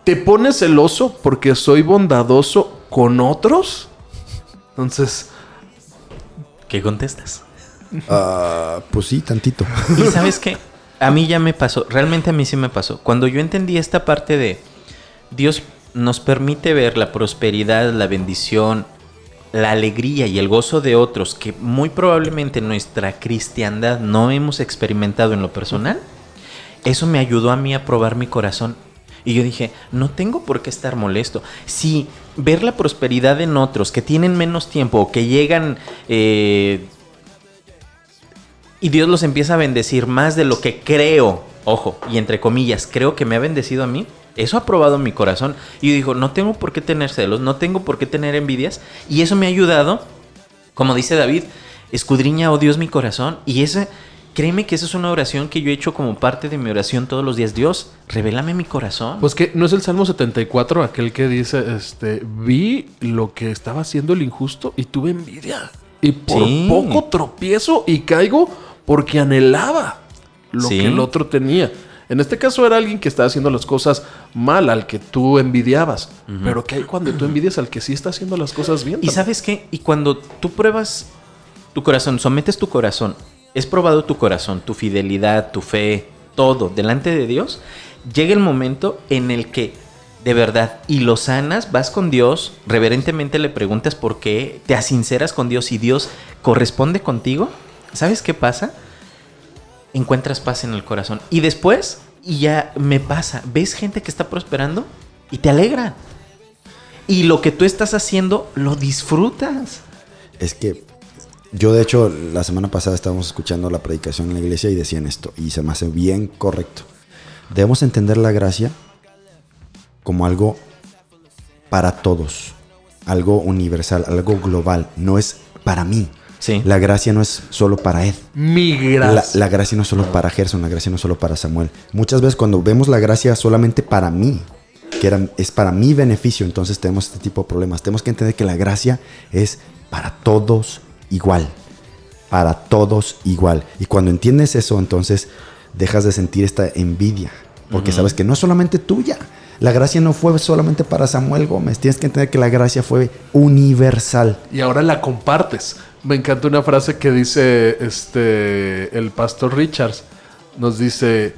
¿Te pones celoso porque soy bondadoso con otros? Entonces, ¿Qué contestas? Ah, pues sí, tantito. Y sabes qué, a mí ya me pasó, realmente a mí sí me pasó. Cuando yo entendí esta parte de Dios nos permite ver la prosperidad, la bendición, la alegría y el gozo de otros que muy probablemente en nuestra cristiandad no hemos experimentado en lo personal, eso me ayudó a mí a probar mi corazón. Y yo dije, no tengo por qué estar molesto. Si ver la prosperidad en otros que tienen menos tiempo o que llegan eh, y Dios los empieza a bendecir más de lo que creo, ojo, y entre comillas, creo que me ha bendecido a mí, eso ha probado mi corazón. Y yo digo, no tengo por qué tener celos, no tengo por qué tener envidias. Y eso me ha ayudado, como dice David, escudriña, oh Dios, mi corazón. Y ese, créeme que esa es una oración que yo he hecho como parte de mi oración todos los días. Dios, revélame mi corazón. Pues que no es el Salmo 74 aquel que dice, este, vi lo que estaba haciendo el injusto y tuve envidia. Y por Sí. poco tropiezo y caigo porque anhelaba lo Sí. que el otro tenía. En este caso era alguien que estaba haciendo las cosas mal, al que tú envidiabas. Pero ¿qué hay cuando tú envidias al que sí está haciendo las cosas bien? Y sabes qué? Y cuando tú pruebas tu corazón, sometes tu corazón, es probado tu corazón, tu fidelidad, tu fe, todo delante de Dios, llega el momento en el que de verdad y lo sanas, vas con Dios, reverentemente le preguntas por qué, te asinceras con Dios y Dios corresponde contigo. ¿Sabes qué pasa? Encuentras paz en el corazón. Y después, y ya me pasa, ves gente que está prosperando y te alegra. Y lo que tú estás haciendo lo disfrutas. Es que yo, de hecho, la semana pasada estábamos escuchando la predicación en la iglesia y decían esto, y se me hace bien correcto. Debemos entender la gracia como algo para todos, algo universal, algo global, no es para mí. Sí. La gracia no es solo para Ed. Mi La, gracia. la gracia no es solo para Gerson, la gracia no es solo para Samuel. Muchas veces cuando vemos la gracia solamente para mí, que era- es para mi beneficio, entonces tenemos este tipo de problemas. Tenemos que entender que la gracia es para todos igual. Para todos igual. Y cuando entiendes eso, entonces dejas de sentir esta envidia. Porque sabes que no es solamente tuya. La gracia no fue solamente para Samuel Gómez. Tienes que entender que la gracia fue universal. Y ahora la compartes. Me encanta una frase que dice este el pastor Richards. Nos dice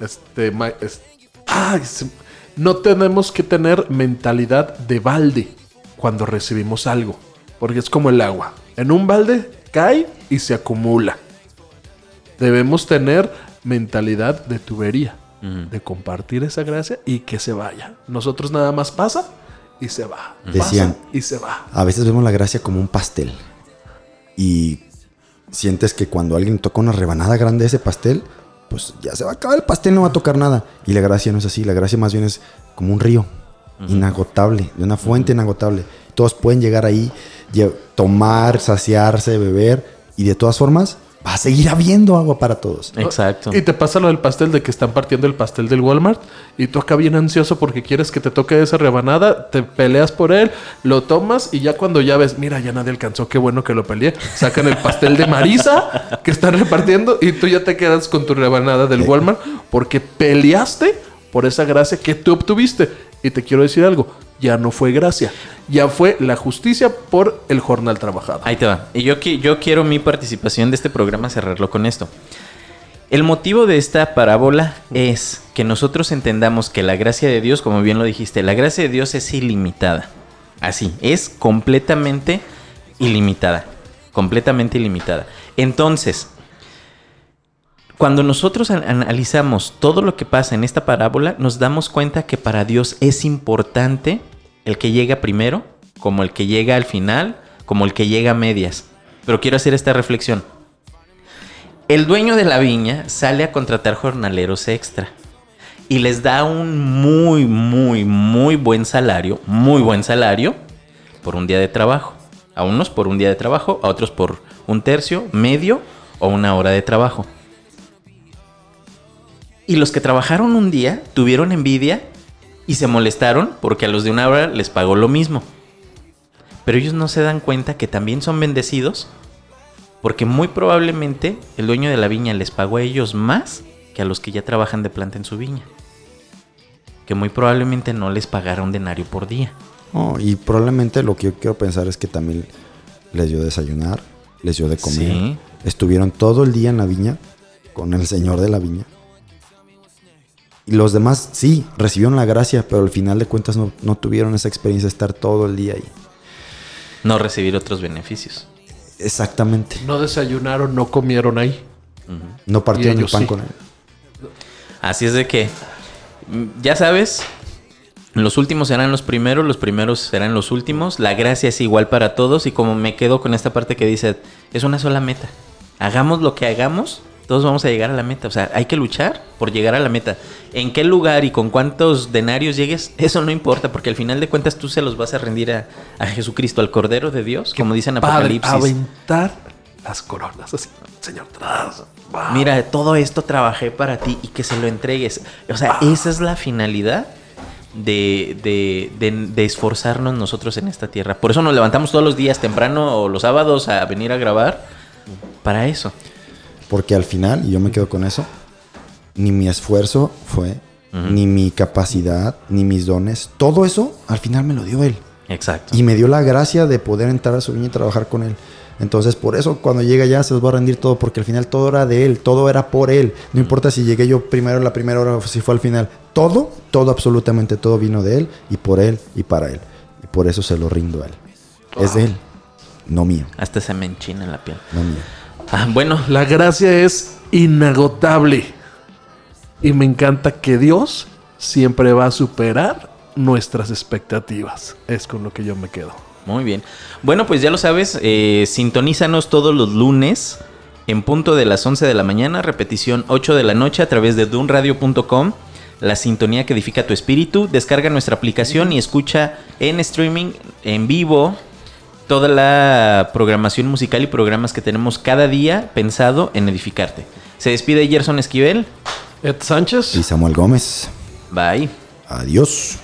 este, ay, no tenemos que tener mentalidad de balde cuando recibimos algo, porque es como el agua. En un balde cae y se acumula. Debemos tener mentalidad de tubería, de compartir esa gracia y que se vaya. Nosotros nada más pasa y se va. Pasa Decían, y se va. A veces vemos la gracia como un pastel. Y sientes que cuando alguien toca una rebanada grande de ese pastel, pues ya se va a acabar el pastel, no va a tocar nada. Y la gracia no es así. La gracia más bien es como un río, inagotable, de una fuente inagotable. Todos pueden llegar ahí, tomar, saciarse, beber. Y de todas formas, va a seguir habiendo agua para todos. Exacto. Y te pasa lo del pastel de que están partiendo el pastel del Walmart y tú acá bien ansioso porque quieres que te toque esa rebanada, te peleas por él, lo tomas y ya cuando ya ves, mira, ya nadie alcanzó, qué bueno que lo peleé, sacan el pastel de Marisa que están repartiendo y tú ya te quedas con tu rebanada del Walmart porque peleaste por esa gracia que tú obtuviste. Y te quiero decir algo, ya no fue gracia, ya fue la justicia por el jornal trabajado. Ahí te va. Y yo, yo quiero mi participación de este programa cerrarlo con esto. El motivo de esta parábola es que nosotros entendamos que la gracia de Dios, como bien lo dijiste, la gracia de Dios es ilimitada. Así, es completamente ilimitada. Completamente ilimitada. Entonces, cuando nosotros an- analizamos todo lo que pasa en esta parábola, nos damos cuenta que para Dios es importante el que llega primero como el que llega al final, como el que llega a medias. Pero quiero hacer esta reflexión. El dueño de la viña sale a contratar jornaleros extra y les da un muy, muy, muy buen salario, muy buen salario por un día de trabajo. A unos por un día de trabajo, a otros por un tercio, medio o una hora de trabajo. Y los que trabajaron un día tuvieron envidia y se molestaron porque a los de una hora les pagó lo mismo. Pero ellos no se dan cuenta que también son bendecidos porque muy probablemente el dueño de la viña les pagó a ellos más que a los que ya trabajan de planta en su viña. Que muy probablemente no les pagara un denario por día. Oh, y probablemente lo que yo quiero pensar es que también les dio desayunar, les dio de comer. Sí. Estuvieron todo el día en la viña con el señor de la viña. Y los demás sí, recibieron la gracia, pero al final de cuentas no, no tuvieron esa experiencia de estar todo el día ahí. No recibir otros beneficios. Exactamente. No desayunaron, no comieron ahí. No partieron el pan sí. con él. Así es de que, ya sabes, los últimos serán los primeros, los primeros serán los últimos. La gracia es igual para todos y como me quedo con esta parte que dice, es una sola meta. Hagamos lo que hagamos, todos vamos a llegar a la meta. O sea, hay que luchar por llegar a la meta. En qué lugar y con cuántos denarios llegues, eso no importa, porque al final de cuentas tú se los vas a rendir a, a Jesucristo, al Cordero de Dios, como dicen Apocalipsis. aventar las coronas así. Señor, tras. Wow. Mira, todo esto trabajé para ti y que se lo entregues. O sea, esa es la finalidad de, de- de- de esforzarnos nosotros en esta tierra. Por eso nos levantamos todos los días temprano o los sábados a venir a grabar. Para eso. Porque al final, y yo me quedo con eso, ni mi esfuerzo fue, ni mi capacidad, ni mis dones, todo eso al final me lo dio él. Exacto. Y me dio la gracia de poder entrar a su viña y trabajar con él. Entonces, por eso cuando llega ya se los va a rendir todo, porque al final todo era de él, todo era por él. No importa si llegué yo primero en la primera hora o si fue al final. Todo, todo, absolutamente todo vino de él y por él y para él. Y por eso se lo rindo a él. Es de él, no mío, Hasta se me enchina la piel. no mío. Ah, bueno, La gracia es inagotable. Y me encanta que Dios siempre va a superar nuestras expectativas. Es con lo que yo me quedo. Muy bien. Bueno, pues ya lo sabes, eh, sintonízanos todos los lunes en punto de las 11 de la mañana, repetición 8 de la noche a través de dunradio.com. La sintonía que edifica tu espíritu. Descarga nuestra aplicación y escucha en streaming, en vivo, toda la programación musical y programas que tenemos cada día pensado en edificarte. Se despide Gerson Esquivel. Ed Sánchez. Y Samuel Gómez, Bye. adiós.